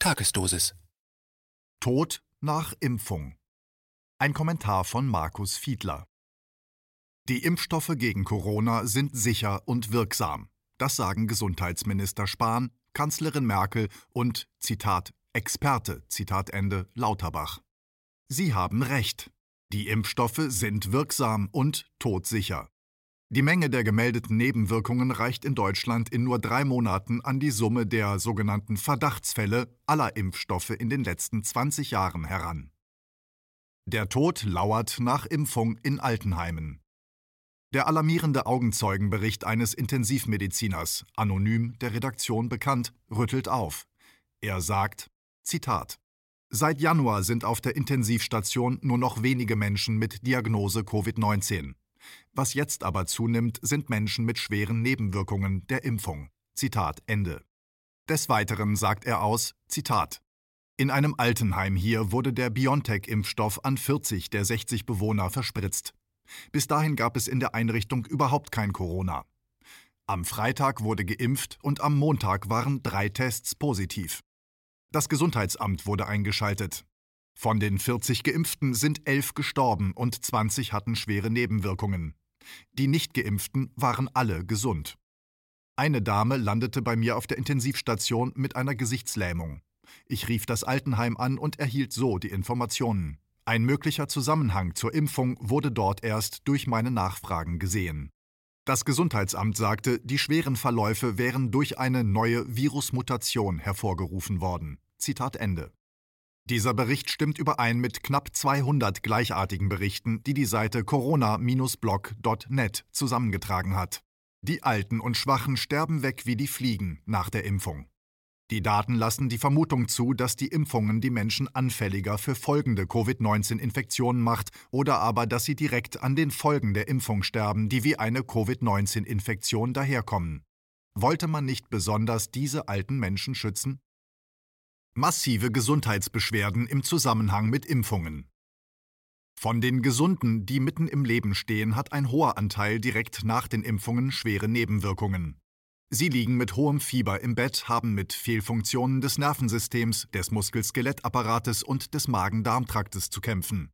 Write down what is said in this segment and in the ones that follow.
Tagesdosis. Tod nach Impfung. Ein Kommentar von Markus Fiedler. Die Impfstoffe gegen Corona sind sicher und wirksam. Das sagen Gesundheitsminister Spahn, Kanzlerin Merkel und, Zitat, Experte, Zitat Ende, Lauterbach. Sie haben recht. Die Impfstoffe sind wirksam und todsicher. Die Menge der gemeldeten Nebenwirkungen reicht in Deutschland in nur drei Monaten an die Summe der sogenannten Verdachtsfälle aller Impfstoffe in den letzten 20 Jahren heran. Der Tod lauert nach Impfung in Altenheimen. Der alarmierende Augenzeugenbericht eines Intensivmediziners, anonym der Redaktion bekannt, rüttelt auf. Er sagt, Zitat, Seit Januar sind auf der Intensivstation nur noch wenige Menschen mit Diagnose Covid-19. Was jetzt aber zunimmt, sind Menschen mit schweren Nebenwirkungen der Impfung. Zitat Ende. Des Weiteren sagt er aus, Zitat, in einem Altenheim hier wurde der BioNTech-Impfstoff an 40 der 60 Bewohner verspritzt. Bis dahin gab es in der Einrichtung überhaupt kein Corona. Am Freitag wurde geimpft und am Montag waren drei Tests positiv. Das Gesundheitsamt wurde eingeschaltet. Von den 40 Geimpften sind elf gestorben und 20 hatten schwere Nebenwirkungen. Die Nicht-Geimpften waren alle gesund. Eine Dame landete bei mir auf der Intensivstation mit einer Gesichtslähmung. Ich rief das Altenheim an und erhielt so die Informationen. Ein möglicher Zusammenhang zur Impfung wurde dort erst durch meine Nachfragen gesehen. Das Gesundheitsamt sagte, die schweren Verläufe wären durch eine neue Virusmutation hervorgerufen worden. Zitat Ende. Dieser Bericht stimmt überein mit knapp 200 gleichartigen Berichten, die die Seite corona-blog.net zusammengetragen hat. Die Alten und Schwachen sterben weg wie die Fliegen nach der Impfung. Die Daten lassen die Vermutung zu, dass die Impfungen die Menschen anfälliger für folgende Covid-19-Infektionen macht oder aber, dass sie direkt an den Folgen der Impfung sterben, die wie eine Covid-19-Infektion daherkommen. Wollte man nicht besonders diese alten Menschen schützen? Massive Gesundheitsbeschwerden im Zusammenhang mit Impfungen. Von den Gesunden, die mitten im Leben stehen, hat ein hoher Anteil direkt nach den Impfungen schwere Nebenwirkungen. Sie liegen mit hohem Fieber im Bett, haben mit Fehlfunktionen des Nervensystems, des Muskel-Skelettapparates und des Magen-Darm-Traktes zu kämpfen.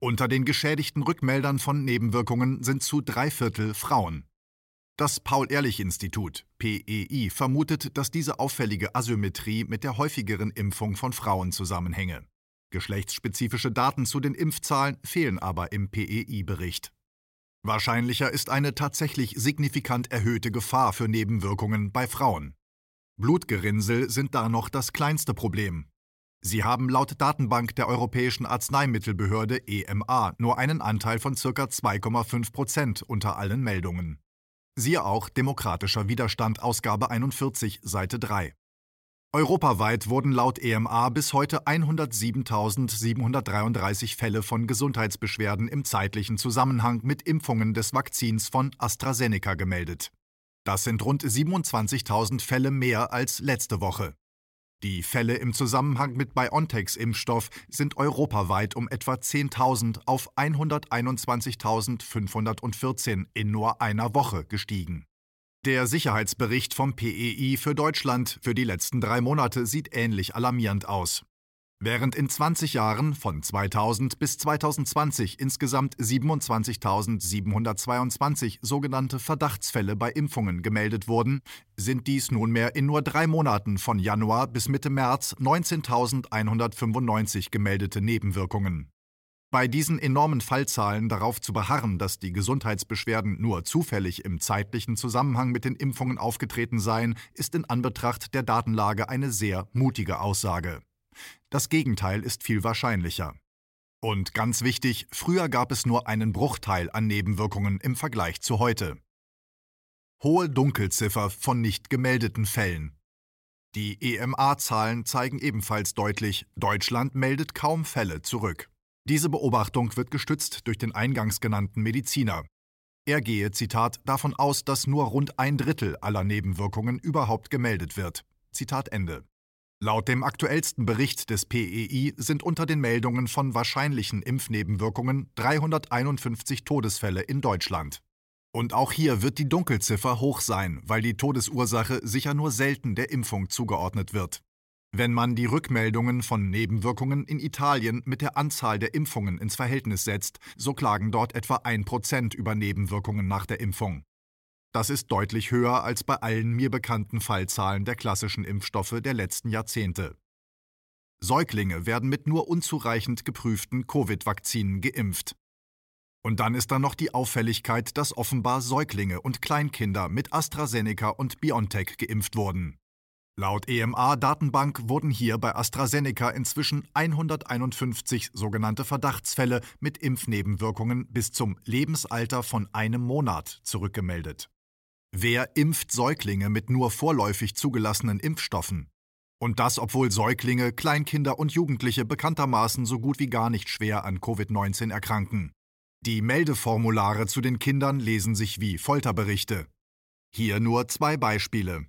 Unter den geschädigten Rückmeldern von Nebenwirkungen sind zu drei Viertel Frauen. Das Paul-Ehrlich-Institut PEI vermutet, dass diese auffällige Asymmetrie mit der häufigeren Impfung von Frauen zusammenhänge. Geschlechtsspezifische Daten zu den Impfzahlen fehlen aber im PEI-Bericht. Wahrscheinlicher ist eine tatsächlich signifikant erhöhte Gefahr für Nebenwirkungen bei Frauen. Blutgerinnsel sind da noch das kleinste Problem. Sie haben laut Datenbank der Europäischen Arzneimittelbehörde EMA nur einen Anteil von ca. 2,5 Prozent unter allen Meldungen. Siehe auch Demokratischer Widerstand Ausgabe 41, Seite 3. Europaweit wurden laut EMA bis heute 107.733 Fälle von Gesundheitsbeschwerden im zeitlichen Zusammenhang mit Impfungen des Vakzins von AstraZeneca gemeldet. Das sind rund 27.000 Fälle mehr als letzte Woche. Die Fälle im Zusammenhang mit BioNTechs Impfstoff sind europaweit um etwa 10.000 auf 121.514 in nur einer Woche gestiegen. Der Sicherheitsbericht vom PEI für Deutschland für die letzten drei Monate sieht ähnlich alarmierend aus. Während in 20 Jahren von 2000 bis 2020 insgesamt 27.722 sogenannte Verdachtsfälle bei Impfungen gemeldet wurden, sind dies nunmehr in nur drei Monaten von Januar bis Mitte März 19.195 gemeldete Nebenwirkungen. Bei diesen enormen Fallzahlen darauf zu beharren, dass die Gesundheitsbeschwerden nur zufällig im zeitlichen Zusammenhang mit den Impfungen aufgetreten seien, ist in Anbetracht der Datenlage eine sehr mutige Aussage. Das Gegenteil ist viel wahrscheinlicher. Und ganz wichtig, früher gab es nur einen Bruchteil an Nebenwirkungen im Vergleich zu heute. Hohe Dunkelziffer von nicht gemeldeten Fällen. Die EMA-Zahlen zeigen ebenfalls deutlich, Deutschland meldet kaum Fälle zurück. Diese Beobachtung wird gestützt durch den eingangs genannten Mediziner. Er gehe, Zitat, davon aus, dass nur rund ein Drittel aller Nebenwirkungen überhaupt gemeldet wird. Zitat Ende. Laut dem aktuellsten Bericht des PEI sind unter den Meldungen von wahrscheinlichen Impfnebenwirkungen 351 Todesfälle in Deutschland. Und auch hier wird die Dunkelziffer hoch sein, weil die Todesursache sicher nur selten der Impfung zugeordnet wird. Wenn man die Rückmeldungen von Nebenwirkungen in Italien mit der Anzahl der Impfungen ins Verhältnis setzt, so klagen dort etwa ein Prozent über Nebenwirkungen nach der Impfung. Das ist deutlich höher als bei allen mir bekannten Fallzahlen der klassischen Impfstoffe der letzten Jahrzehnte. Säuglinge werden mit nur unzureichend geprüften Covid-Vakzinen geimpft. Und dann ist da noch die Auffälligkeit, dass offenbar Säuglinge und Kleinkinder mit AstraZeneca und BioNTech geimpft wurden. Laut EMA-Datenbank wurden hier bei AstraZeneca inzwischen 151 sogenannte Verdachtsfälle mit Impfnebenwirkungen bis zum Lebensalter von einem Monat zurückgemeldet. Wer impft Säuglinge mit nur vorläufig zugelassenen Impfstoffen? Und das, obwohl Säuglinge, Kleinkinder und Jugendliche bekanntermaßen so gut wie gar nicht schwer an Covid-19 erkranken. Die Meldeformulare zu den Kindern lesen sich wie Folterberichte. Hier nur zwei Beispiele.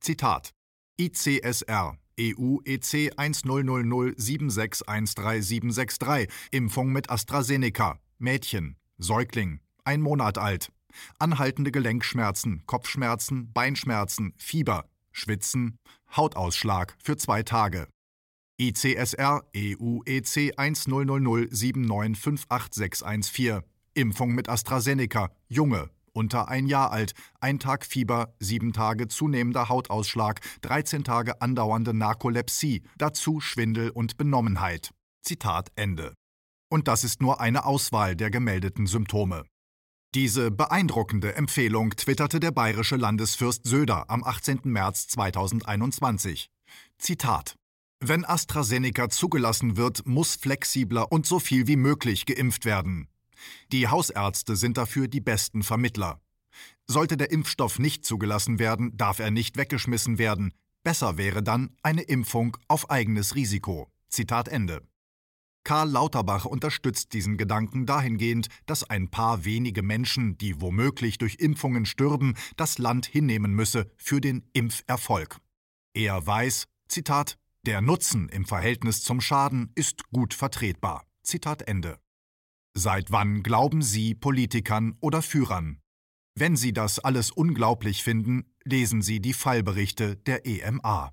Zitat ICSR EU EC 10007613763 Impfung mit AstraZeneca Mädchen Säugling ein Monat alt anhaltende Gelenkschmerzen, Kopfschmerzen, Beinschmerzen, Fieber, Schwitzen, Hautausschlag für zwei Tage. ICSR EU EC 10007958614 Impfung mit AstraZeneca Junge unter ein Jahr alt, ein Tag Fieber, sieben Tage zunehmender Hautausschlag, 13 Tage andauernde Narkolepsie, dazu Schwindel und Benommenheit. Zitat Ende. Und das ist nur eine Auswahl der gemeldeten Symptome. Diese beeindruckende Empfehlung twitterte der bayerische Landesfürst Söder am 18. März 2021. Zitat wenn AstraZeneca zugelassen wird, muss flexibler und so viel wie möglich geimpft werden. Die Hausärzte sind dafür die besten Vermittler. Sollte der Impfstoff nicht zugelassen werden, darf er nicht weggeschmissen werden. Besser wäre dann eine Impfung auf eigenes Risiko. Zitat Ende. Karl Lauterbach unterstützt diesen Gedanken dahingehend, dass ein paar wenige Menschen, die womöglich durch Impfungen stürben, das Land hinnehmen müsse für den Impferfolg. Er weiß, Zitat, der Nutzen im Verhältnis zum Schaden ist gut vertretbar. Zitat Ende. Seit wann glauben Sie Politikern oder Führern? Wenn Sie das alles unglaublich finden, lesen Sie die Fallberichte der EMA.